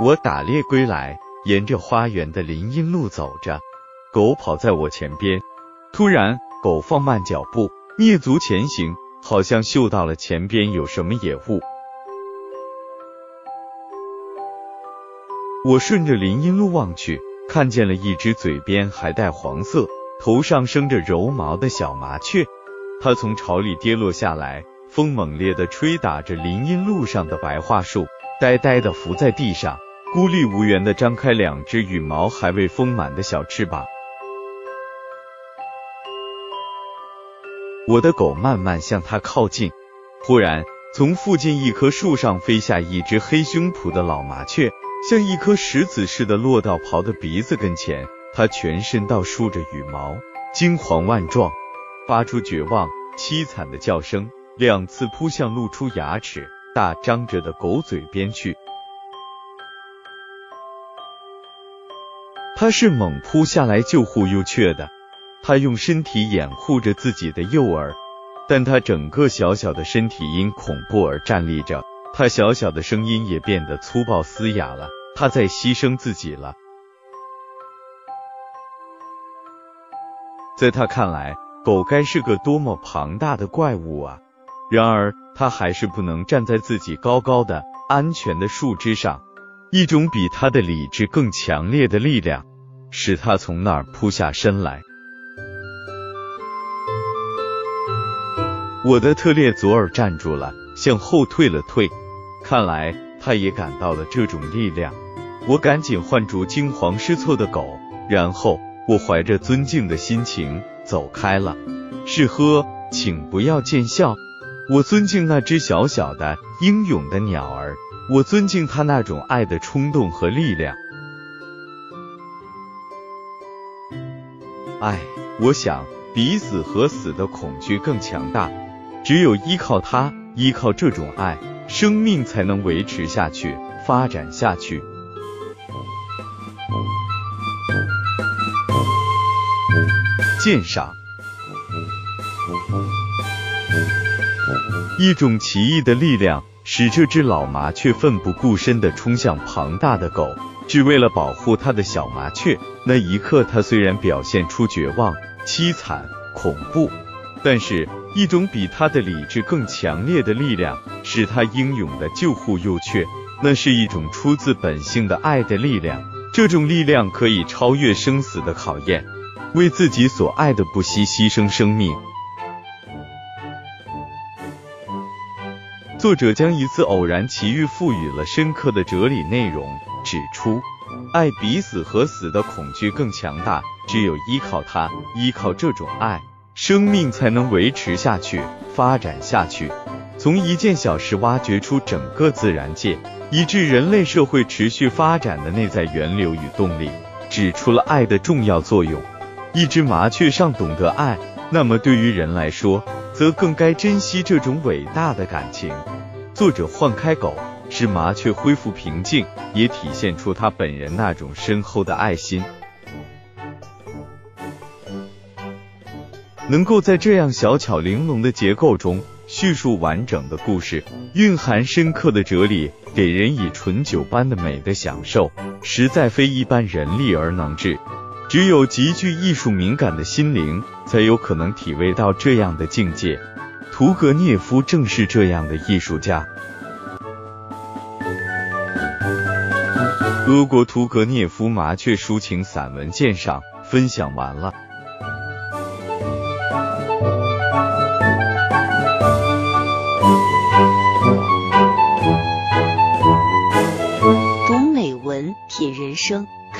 我打猎归来，沿着花园的林荫路走着，狗跑在我前边。突然，狗放慢脚步，蹑足前行，好像嗅到了前边有什么野物。我顺着林荫路望去，看见了一只嘴边还带黄色、头上生着柔毛的小麻雀。它从巢里跌落下来，风猛烈地吹打着林荫路上的白桦树，呆呆地伏在地上。孤立无援地张开两只羽毛还未丰满的小翅膀。我的狗慢慢向它靠近，忽然从附近一棵树上飞下一只黑胸脯的老麻雀，像一颗石子似的落到刨的鼻子跟前。它全身倒竖着羽毛，惊惶万状，发出绝望凄惨的叫声，两次扑向露出牙齿、大张着的狗嘴边去。他是猛扑下来救护幼雀的，他用身体掩护着自己的幼儿，但他整个小小的身体因恐怖而站立着，他小小的声音也变得粗暴嘶哑了，他在牺牲自己了。在他看来，狗该是个多么庞大的怪物啊！然而他还是不能站在自己高高的、安全的树枝上。一种比他的理智更强烈的力量，使他从那儿扑下身来。我的特列左耳站住了，向后退了退，看来他也感到了这种力量。我赶紧唤住惊慌失措的狗，然后我怀着尊敬的心情走开了。是呵，请不要见笑，我尊敬那只小小的英勇的鸟儿。我尊敬它那种爱的冲动和力量。唉，我想比死和死的恐惧更强大。只有依靠它，依靠这种爱，生命才能维持下去，发展下去。鉴赏一种奇异的力量。使这只老麻雀奋不顾身地冲向庞大的狗，只为了保护它的小麻雀。那一刻，它虽然表现出绝望、凄惨、恐怖，但是一种比它的理智更强烈的力量，使它英勇地救护幼雀。那是一种出自本性的爱的力量，这种力量可以超越生死的考验，为自己所爱的不惜牺牲生命。作者将一次偶然奇遇赋予了深刻的哲理内容，指出，爱比死和死的恐惧更强大，只有依靠它，依靠这种爱，生命才能维持下去，发展下去。从一件小事挖掘出整个自然界，以致人类社会持续发展的内在源流与动力，指出了爱的重要作用。一只麻雀尚懂得爱，那么对于人来说，则更该珍惜这种伟大的感情。作者换开狗，使麻雀恢复平静，也体现出他本人那种深厚的爱心。能够在这样小巧玲珑的结构中叙述完整的故事，蕴含深刻的哲理，给人以醇酒般的美的享受，实在非一般人力而能治。只有极具艺术敏感的心灵，才有可能体味到这样的境界。屠格涅夫正是这样的艺术家。俄国屠格涅夫麻雀抒情散文鉴赏分享完了。读美文，品人生，